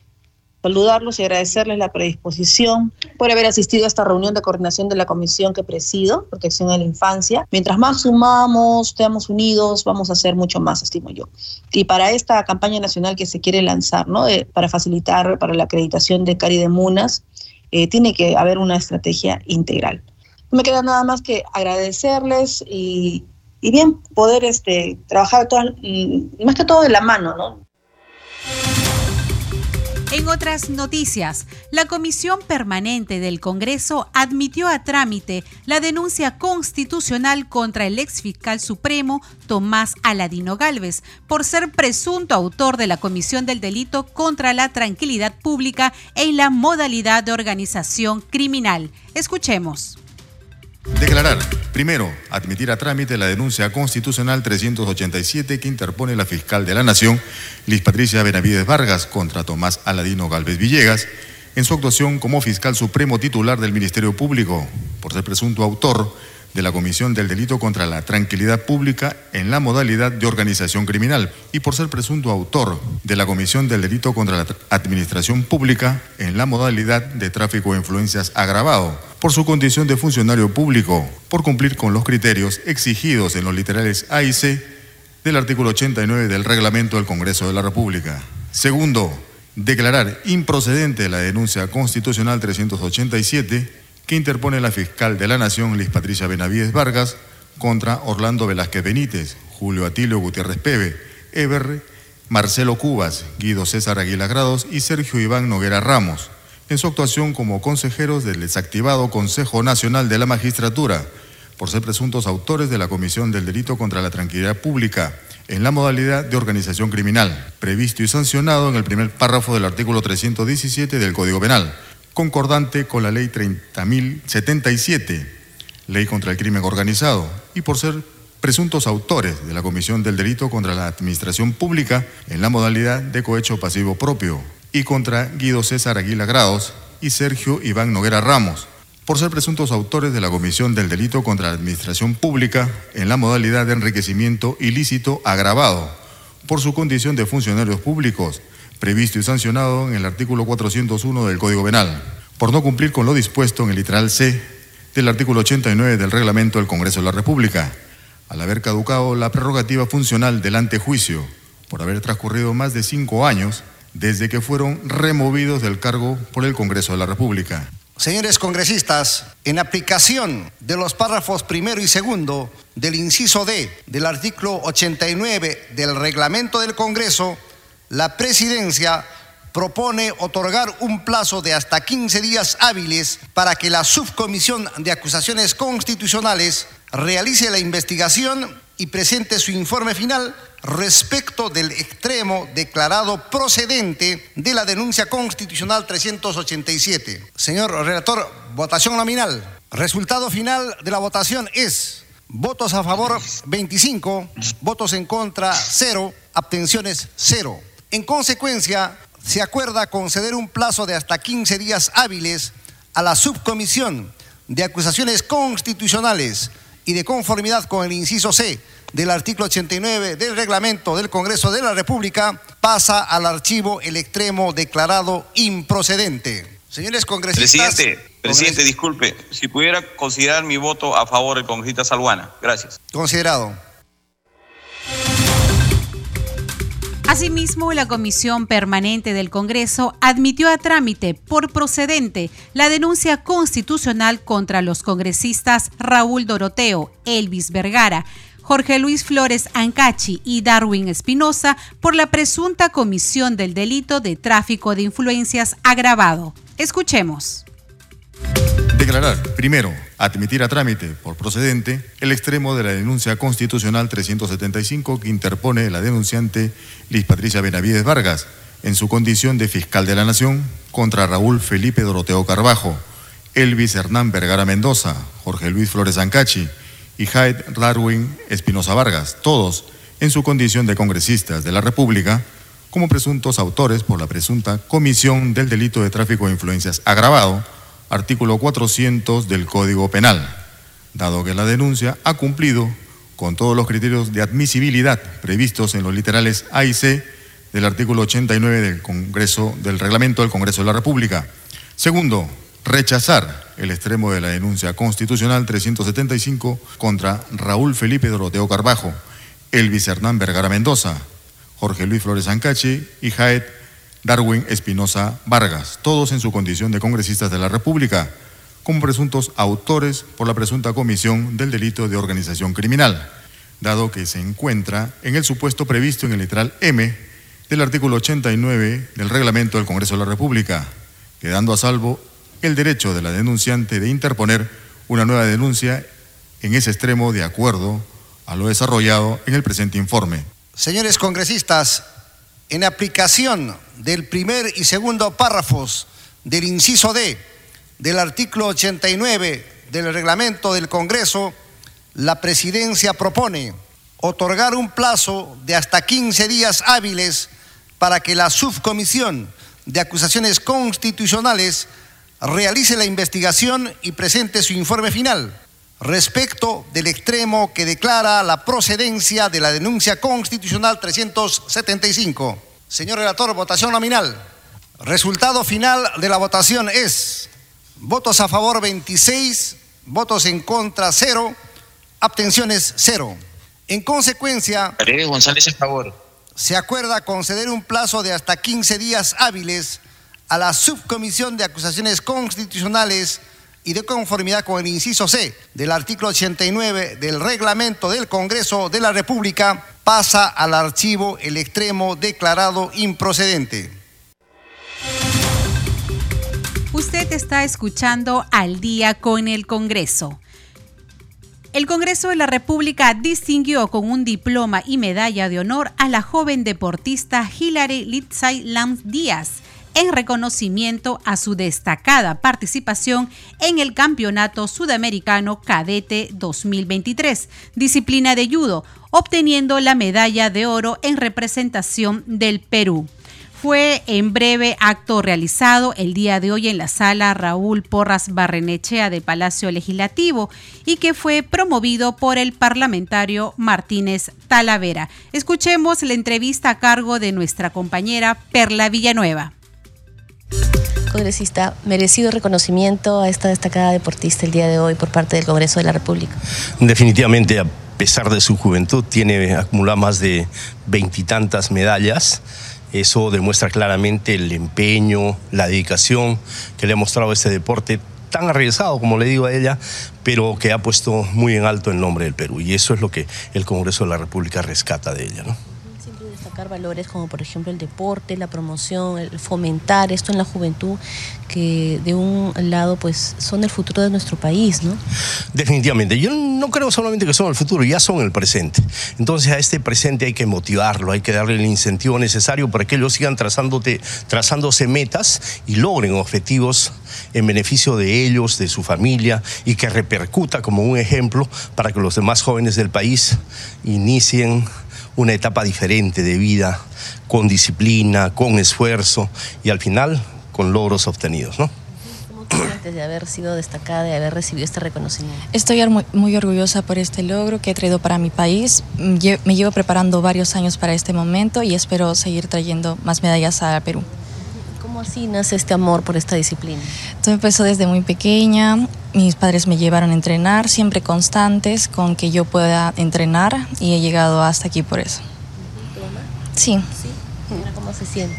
saludarlos y agradecerles la predisposición por haber asistido a esta reunión de coordinación de la comisión que presido, Protección de la Infancia. Mientras más sumamos, estemos unidos, vamos a hacer mucho más, estimo yo. Y para esta campaña nacional que se quiere lanzar, ¿no? para facilitar para la acreditación de CARI de MUNAS, eh, tiene que haber una estrategia integral. No me queda nada más que agradecerles y, y bien poder este, trabajar más que todo de la mano, ¿no? En otras noticias, la Comisión Permanente del Congreso admitió a trámite la denuncia constitucional contra el ex fiscal supremo Tomás Aladino Galvez por ser presunto autor de la comisión del delito contra la tranquilidad pública en la modalidad de organización criminal. Escuchemos. Declarar. Primero, admitir a trámite la denuncia constitucional 387 que interpone la fiscal de la Nación, Liz Patricia Benavides Vargas, contra Tomás Aladino Galvez Villegas, en su actuación como fiscal supremo titular del Ministerio Público, por ser presunto autor de la Comisión del Delito contra la Tranquilidad Pública en la modalidad de organización criminal y por ser presunto autor de la Comisión del Delito contra la Administración Pública en la modalidad de tráfico de influencias agravado, por su condición de funcionario público, por cumplir con los criterios exigidos en los literales A y C del artículo 89 del reglamento del Congreso de la República. Segundo, declarar improcedente la denuncia constitucional 387 que interpone la fiscal de la Nación, Liz Patricia Benavides Vargas, contra Orlando Velázquez Benítez, Julio Atilio Gutiérrez Pebe, Eber, Marcelo Cubas, Guido César Aguilar Grados y Sergio Iván Noguera Ramos, en su actuación como consejeros del desactivado Consejo Nacional de la Magistratura, por ser presuntos autores de la Comisión del Delito contra la Tranquilidad Pública, en la modalidad de organización criminal, previsto y sancionado en el primer párrafo del artículo 317 del Código Penal, concordante con la ley 30.077, ley contra el crimen organizado, y por ser presuntos autores de la comisión del delito contra la administración pública en la modalidad de cohecho pasivo propio, y contra Guido César Aguila Grados y Sergio Iván Noguera Ramos, por ser presuntos autores de la comisión del delito contra la administración pública en la modalidad de enriquecimiento ilícito agravado, por su condición de funcionarios públicos, previsto y sancionado en el artículo 401 del Código Penal, por no cumplir con lo dispuesto en el literal C del artículo 89 del reglamento del Congreso de la República, al haber caducado la prerrogativa funcional del antejuicio, por haber transcurrido más de cinco años desde que fueron removidos del cargo por el Congreso de la República. Señores congresistas, en aplicación de los párrafos primero y segundo del inciso D del artículo 89 del reglamento del Congreso, la presidencia propone otorgar un plazo de hasta 15 días hábiles para que la subcomisión de acusaciones constitucionales realice la investigación y presente su informe final respecto del extremo declarado procedente de la denuncia constitucional 387. Señor relator, votación nominal. Resultado final de la votación es votos a favor 25, votos en contra 0, abstenciones 0. En consecuencia, se acuerda conceder un plazo de hasta 15 días hábiles a la subcomisión de acusaciones constitucionales y de conformidad con el inciso C del artículo 89 del reglamento del Congreso de la República, pasa al archivo el extremo declarado improcedente. Señores congresistas. Presidente, presidente, disculpe, si pudiera considerar mi voto a favor del congresista Salguana. Gracias. Considerado. Asimismo, la Comisión Permanente del Congreso admitió a trámite por procedente la denuncia constitucional contra los congresistas Raúl Doroteo, Elvis Vergara, Jorge Luis Flores Ancachi y Darwin Espinosa por la presunta comisión del delito de tráfico de influencias agravado. Escuchemos. Declarar, primero, admitir a trámite por procedente el extremo de la denuncia constitucional 375 que interpone la denunciante Liz Patricia Benavides Vargas en su condición de fiscal de la Nación contra Raúl Felipe Doroteo Carbajo, Elvis Hernán Vergara Mendoza, Jorge Luis Flores Ancachi y Hyde Darwin Espinosa Vargas, todos en su condición de congresistas de la República, como presuntos autores por la presunta comisión del delito de tráfico de influencias agravado artículo 400 del Código Penal, dado que la denuncia ha cumplido con todos los criterios de admisibilidad previstos en los literales A y C del artículo 89 del Congreso del Reglamento del Congreso de la República. Segundo, rechazar el extremo de la denuncia constitucional 375 contra Raúl Felipe Doroteo Carbajo, Elvis Hernán Vergara Mendoza, Jorge Luis Flores Ancachi y Jaet Darwin Espinosa Vargas, todos en su condición de congresistas de la República, como presuntos autores por la presunta comisión del delito de organización criminal, dado que se encuentra en el supuesto previsto en el literal M del artículo 89 del reglamento del Congreso de la República, quedando a salvo el derecho de la denunciante de interponer una nueva denuncia en ese extremo de acuerdo a lo desarrollado en el presente informe. Señores congresistas, en aplicación del primer y segundo párrafos del inciso D del artículo 89 del reglamento del Congreso, la presidencia propone otorgar un plazo de hasta 15 días hábiles para que la subcomisión de acusaciones constitucionales realice la investigación y presente su informe final respecto del extremo que declara la procedencia de la denuncia constitucional 375. Señor relator, votación nominal. Resultado final de la votación es votos a favor 26, votos en contra 0, abstenciones 0. En consecuencia, González, a favor. Se acuerda conceder un plazo de hasta 15 días hábiles a la subcomisión de acusaciones constitucionales y de conformidad con el inciso C del artículo 89 del reglamento del Congreso de la República, pasa al archivo el extremo declarado improcedente. Usted está escuchando al día con el Congreso. El Congreso de la República distinguió con un diploma y medalla de honor a la joven deportista Hilary Litzai Lams Díaz en reconocimiento a su destacada participación en el Campeonato Sudamericano Cadete 2023, disciplina de judo, obteniendo la medalla de oro en representación del Perú fue en breve acto realizado el día de hoy en la sala Raúl Porras Barrenechea de Palacio Legislativo y que fue promovido por el parlamentario Martínez Talavera. Escuchemos la entrevista a cargo de nuestra compañera Perla Villanueva. Congresista, merecido reconocimiento a esta destacada deportista el día de hoy por parte del Congreso de la República. Definitivamente, a pesar de su juventud, tiene acumulado más de veintitantas medallas. Eso demuestra claramente el empeño, la dedicación que le ha mostrado este deporte tan arriesgado, como le digo a ella, pero que ha puesto muy en alto el nombre del Perú. Y eso es lo que el Congreso de la República rescata de ella. ¿no? Valores como por ejemplo el deporte, la promoción, el fomentar esto en la juventud, que de un lado pues son el futuro de nuestro país, ¿no? Definitivamente, yo no creo solamente que son el futuro, ya son el presente. Entonces a este presente hay que motivarlo, hay que darle el incentivo necesario para que ellos sigan trazándote, trazándose metas y logren objetivos en beneficio de ellos, de su familia y que repercuta como un ejemplo para que los demás jóvenes del país inicien una etapa diferente de vida, con disciplina, con esfuerzo y al final con logros obtenidos, ¿no? antes de haber sido destacada, de haber recibido este reconocimiento? Estoy muy orgullosa por este logro que he traído para mi país. Me llevo preparando varios años para este momento y espero seguir trayendo más medallas a Perú. ¿Cómo así nace este amor por esta disciplina? Todo empezó desde muy pequeña. Mis padres me llevaron a entrenar, siempre constantes con que yo pueda entrenar y he llegado hasta aquí por eso. Sí. ¿Sí? ¿Cómo se siente?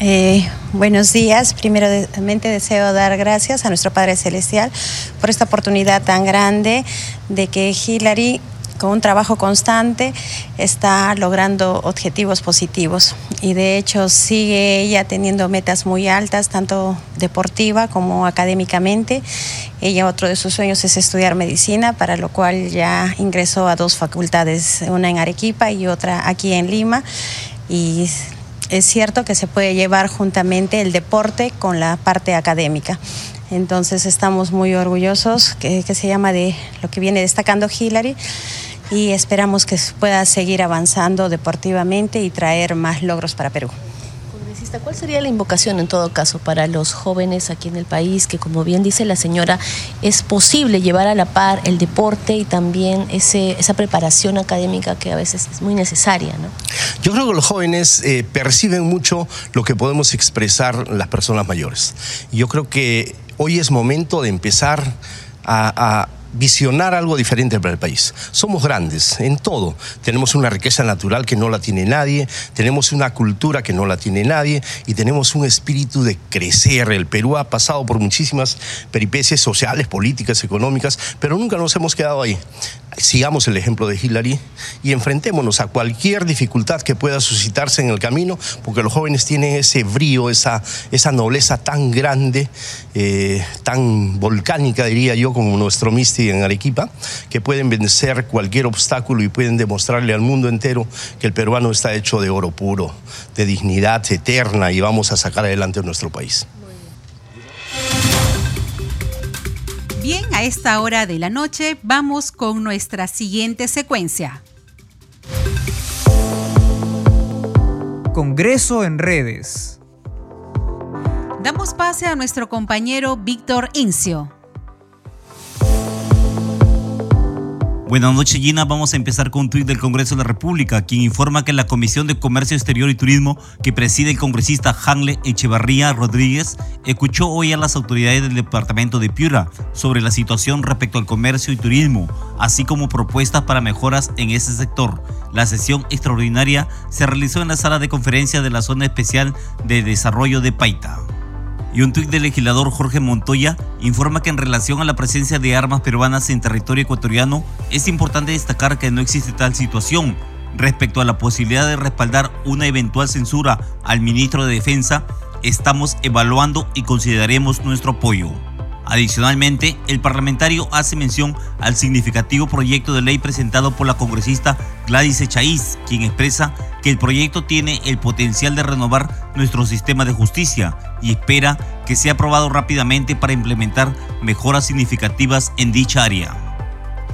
Eh, buenos días. Primeramente deseo dar gracias a nuestro Padre Celestial por esta oportunidad tan grande de que Hillary con un trabajo constante está logrando objetivos positivos y de hecho sigue ella teniendo metas muy altas, tanto deportiva como académicamente. Ella otro de sus sueños es estudiar medicina, para lo cual ya ingresó a dos facultades, una en Arequipa y otra aquí en Lima. Y es cierto que se puede llevar juntamente el deporte con la parte académica. Entonces estamos muy orgullosos, que, que se llama de lo que viene destacando Hillary y esperamos que pueda seguir avanzando deportivamente y traer más logros para Perú. Congresista, ¿cuál sería la invocación en todo caso para los jóvenes aquí en el país que como bien dice la señora, es posible llevar a la par el deporte y también ese, esa preparación académica que a veces es muy necesaria? ¿no? Yo creo que los jóvenes eh, perciben mucho lo que podemos expresar las personas mayores. Yo creo que hoy es momento de empezar a visionar algo diferente para el país. Somos grandes en todo. Tenemos una riqueza natural que no la tiene nadie, tenemos una cultura que no la tiene nadie y tenemos un espíritu de crecer. El Perú ha pasado por muchísimas peripecias sociales, políticas, económicas, pero nunca nos hemos quedado ahí. Sigamos el ejemplo de Hillary y enfrentémonos a cualquier dificultad que pueda suscitarse en el camino, porque los jóvenes tienen ese brío, esa, esa nobleza tan grande, eh, tan volcánica, diría yo, como nuestro Misti en Arequipa, que pueden vencer cualquier obstáculo y pueden demostrarle al mundo entero que el peruano está hecho de oro puro, de dignidad eterna y vamos a sacar adelante nuestro país. Bien, a esta hora de la noche vamos con nuestra siguiente secuencia. Congreso en redes. Damos pase a nuestro compañero Víctor Incio. Buenas noches, Gina. Vamos a empezar con un tuit del Congreso de la República, quien informa que la Comisión de Comercio Exterior y Turismo, que preside el congresista Hanle Echevarría Rodríguez, escuchó hoy a las autoridades del departamento de Piura sobre la situación respecto al comercio y turismo, así como propuestas para mejoras en ese sector. La sesión extraordinaria se realizó en la sala de conferencia de la Zona Especial de Desarrollo de Paita. Y un tuit del legislador Jorge Montoya informa que en relación a la presencia de armas peruanas en territorio ecuatoriano, es importante destacar que no existe tal situación. Respecto a la posibilidad de respaldar una eventual censura al ministro de Defensa, estamos evaluando y consideraremos nuestro apoyo. Adicionalmente, el parlamentario hace mención al significativo proyecto de ley presentado por la congresista Gladys Echaíz, quien expresa que el proyecto tiene el potencial de renovar nuestro sistema de justicia y espera que sea aprobado rápidamente para implementar mejoras significativas en dicha área.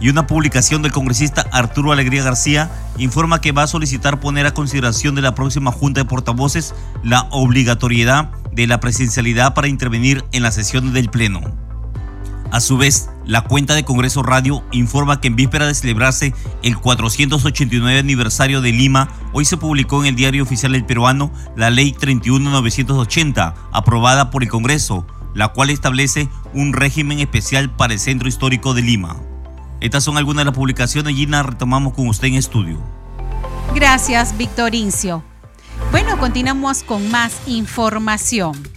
Y una publicación del congresista Arturo Alegría García informa que va a solicitar poner a consideración de la próxima Junta de Portavoces la obligatoriedad de la presencialidad para intervenir en la sesión del Pleno. A su vez, la cuenta de Congreso Radio informa que en víspera de celebrarse el 489 aniversario de Lima, hoy se publicó en el Diario Oficial del Peruano la Ley 31980, aprobada por el Congreso, la cual establece un régimen especial para el Centro Histórico de Lima. Estas son algunas de las publicaciones, Gina, retomamos con usted en estudio. Gracias, Víctor Incio. Bueno, continuamos con más información.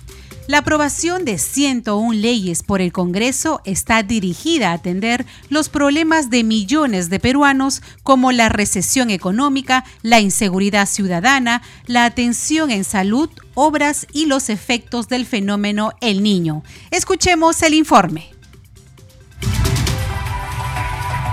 La aprobación de 101 leyes por el Congreso está dirigida a atender los problemas de millones de peruanos como la recesión económica, la inseguridad ciudadana, la atención en salud, obras y los efectos del fenómeno El Niño. Escuchemos el informe.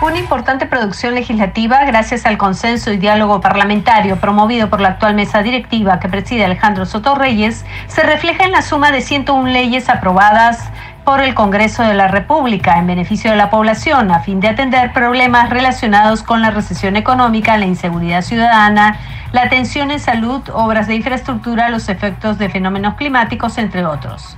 Una importante producción legislativa, gracias al consenso y diálogo parlamentario promovido por la actual mesa directiva que preside Alejandro Soto Reyes, se refleja en la suma de 101 leyes aprobadas por el Congreso de la República en beneficio de la población a fin de atender problemas relacionados con la recesión económica, la inseguridad ciudadana, la atención en salud, obras de infraestructura, los efectos de fenómenos climáticos, entre otros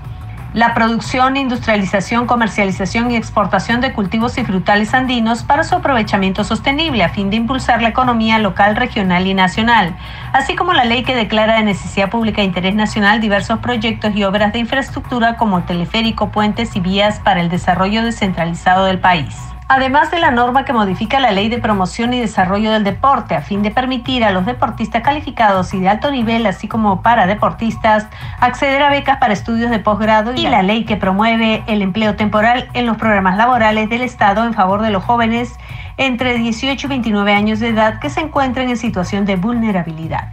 la producción, industrialización, comercialización y exportación de cultivos y frutales andinos para su aprovechamiento sostenible a fin de impulsar la economía local, regional y nacional, así como la ley que declara de necesidad pública e interés nacional diversos proyectos y obras de infraestructura como teleférico, puentes y vías para el desarrollo descentralizado del país además de la norma que modifica la Ley de Promoción y Desarrollo del Deporte a fin de permitir a los deportistas calificados y de alto nivel, así como para deportistas, acceder a becas para estudios de posgrado y la ley que promueve el empleo temporal en los programas laborales del Estado en favor de los jóvenes entre 18 y 29 años de edad que se encuentran en situación de vulnerabilidad.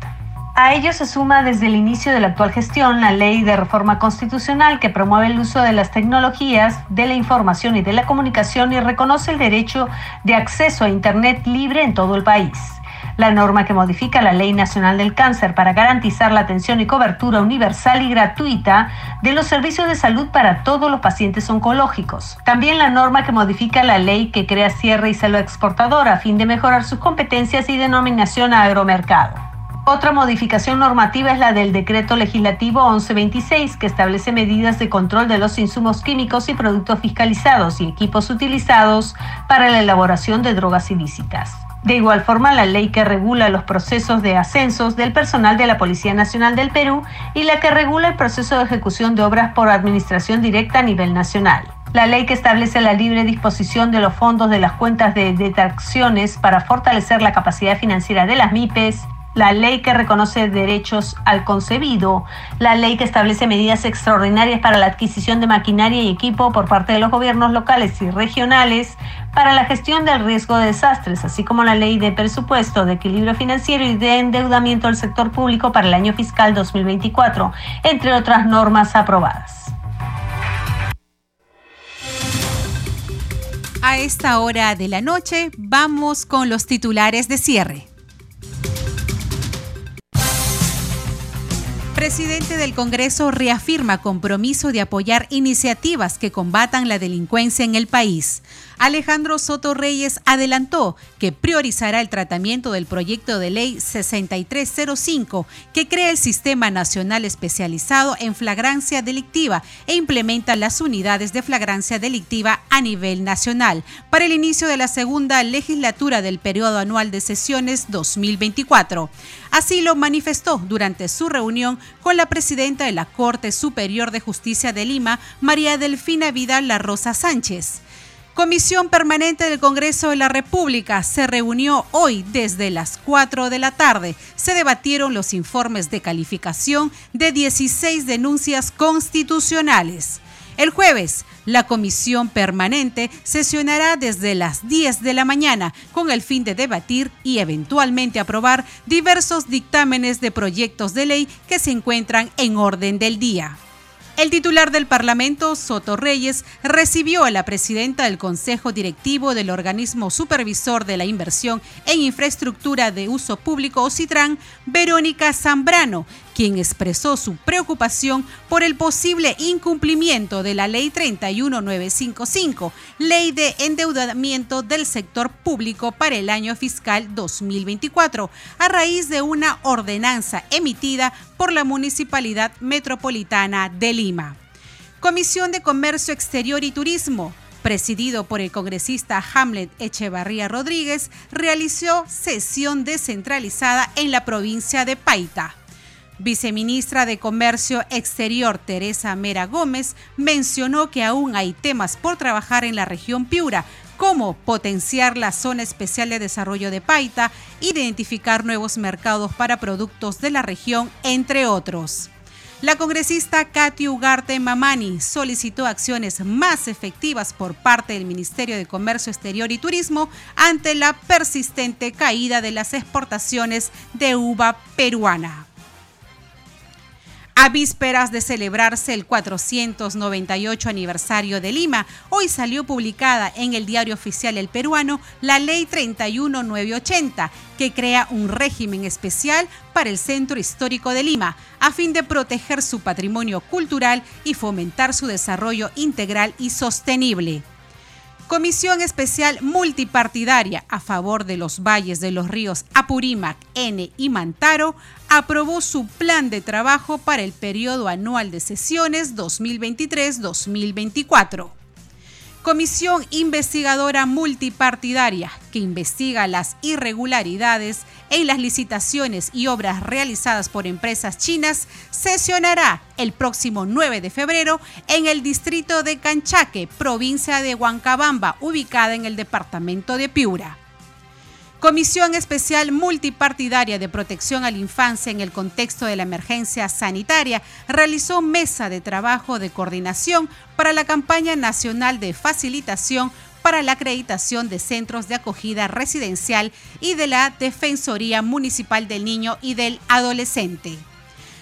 A ello se suma desde el inicio de la actual gestión la ley de reforma constitucional que promueve el uso de las tecnologías de la información y de la comunicación y reconoce el derecho de acceso a Internet libre en todo el país. La norma que modifica la Ley Nacional del Cáncer para garantizar la atención y cobertura universal y gratuita de los servicios de salud para todos los pacientes oncológicos. También la norma que modifica la ley que crea cierre y selva exportadora a fin de mejorar sus competencias y denominación a agromercado. Otra modificación normativa es la del decreto legislativo 1126, que establece medidas de control de los insumos químicos y productos fiscalizados y equipos utilizados para la elaboración de drogas ilícitas. De igual forma, la ley que regula los procesos de ascensos del personal de la Policía Nacional del Perú y la que regula el proceso de ejecución de obras por administración directa a nivel nacional. La ley que establece la libre disposición de los fondos de las cuentas de detracciones para fortalecer la capacidad financiera de las MIPES la ley que reconoce derechos al concebido, la ley que establece medidas extraordinarias para la adquisición de maquinaria y equipo por parte de los gobiernos locales y regionales para la gestión del riesgo de desastres, así como la ley de presupuesto de equilibrio financiero y de endeudamiento del sector público para el año fiscal 2024, entre otras normas aprobadas. A esta hora de la noche vamos con los titulares de cierre. Presidente del Congreso reafirma compromiso de apoyar iniciativas que combatan la delincuencia en el país. Alejandro Soto Reyes adelantó que priorizará el tratamiento del proyecto de ley 6305 que crea el Sistema Nacional Especializado en Flagrancia Delictiva e implementa las unidades de flagrancia delictiva a nivel nacional para el inicio de la segunda legislatura del periodo anual de sesiones 2024. Así lo manifestó durante su reunión con la presidenta de la Corte Superior de Justicia de Lima, María Delfina Vidal La Rosa Sánchez. Comisión Permanente del Congreso de la República se reunió hoy desde las 4 de la tarde. Se debatieron los informes de calificación de 16 denuncias constitucionales. El jueves, la comisión permanente sesionará desde las 10 de la mañana con el fin de debatir y eventualmente aprobar diversos dictámenes de proyectos de ley que se encuentran en orden del día. El titular del Parlamento, Soto Reyes, recibió a la presidenta del Consejo Directivo del Organismo Supervisor de la Inversión en Infraestructura de Uso Público, OCITRAN, Verónica Zambrano, quien expresó su preocupación por el posible incumplimiento de la Ley 31955, Ley de Endeudamiento del Sector Público para el año fiscal 2024, a raíz de una ordenanza emitida por la Municipalidad Metropolitana de Lima. Comisión de Comercio Exterior y Turismo, presidido por el congresista Hamlet Echevarría Rodríguez, realizó sesión descentralizada en la provincia de Paita. Viceministra de Comercio Exterior Teresa Mera Gómez mencionó que aún hay temas por trabajar en la región Piura, como potenciar la zona especial de desarrollo de Paita, identificar nuevos mercados para productos de la región, entre otros. La congresista Katy Ugarte Mamani solicitó acciones más efectivas por parte del Ministerio de Comercio Exterior y Turismo ante la persistente caída de las exportaciones de uva peruana. A vísperas de celebrarse el 498 aniversario de Lima, hoy salió publicada en el diario oficial El Peruano la Ley 31980, que crea un régimen especial para el Centro Histórico de Lima, a fin de proteger su patrimonio cultural y fomentar su desarrollo integral y sostenible. Comisión Especial Multipartidaria a favor de los valles de los ríos Apurímac, N y Mantaro aprobó su plan de trabajo para el periodo anual de sesiones 2023-2024. Comisión Investigadora Multipartidaria, que investiga las irregularidades en las licitaciones y obras realizadas por empresas chinas, sesionará el próximo 9 de febrero en el distrito de Canchaque, provincia de Huancabamba, ubicada en el departamento de Piura. Comisión Especial Multipartidaria de Protección a la Infancia en el contexto de la emergencia sanitaria realizó mesa de trabajo de coordinación para la campaña nacional de facilitación para la acreditación de centros de acogida residencial y de la Defensoría Municipal del Niño y del Adolescente.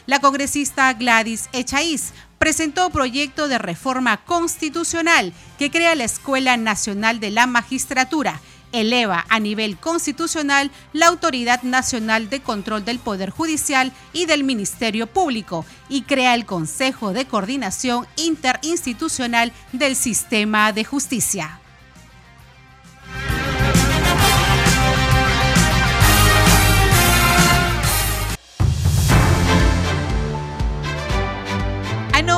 La congresista Gladys Echaíz presentó proyecto de reforma constitucional que crea la Escuela Nacional de la Magistratura eleva a nivel constitucional la Autoridad Nacional de Control del Poder Judicial y del Ministerio Público y crea el Consejo de Coordinación Interinstitucional del Sistema de Justicia.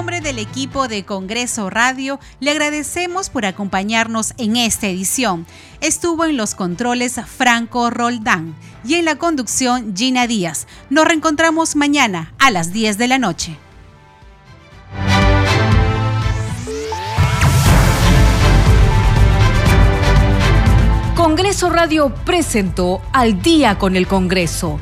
Nombre del equipo de Congreso Radio, le agradecemos por acompañarnos en esta edición. Estuvo en los controles Franco Roldán y en la conducción Gina Díaz. Nos reencontramos mañana a las 10 de la noche. Congreso Radio presentó Al día con el Congreso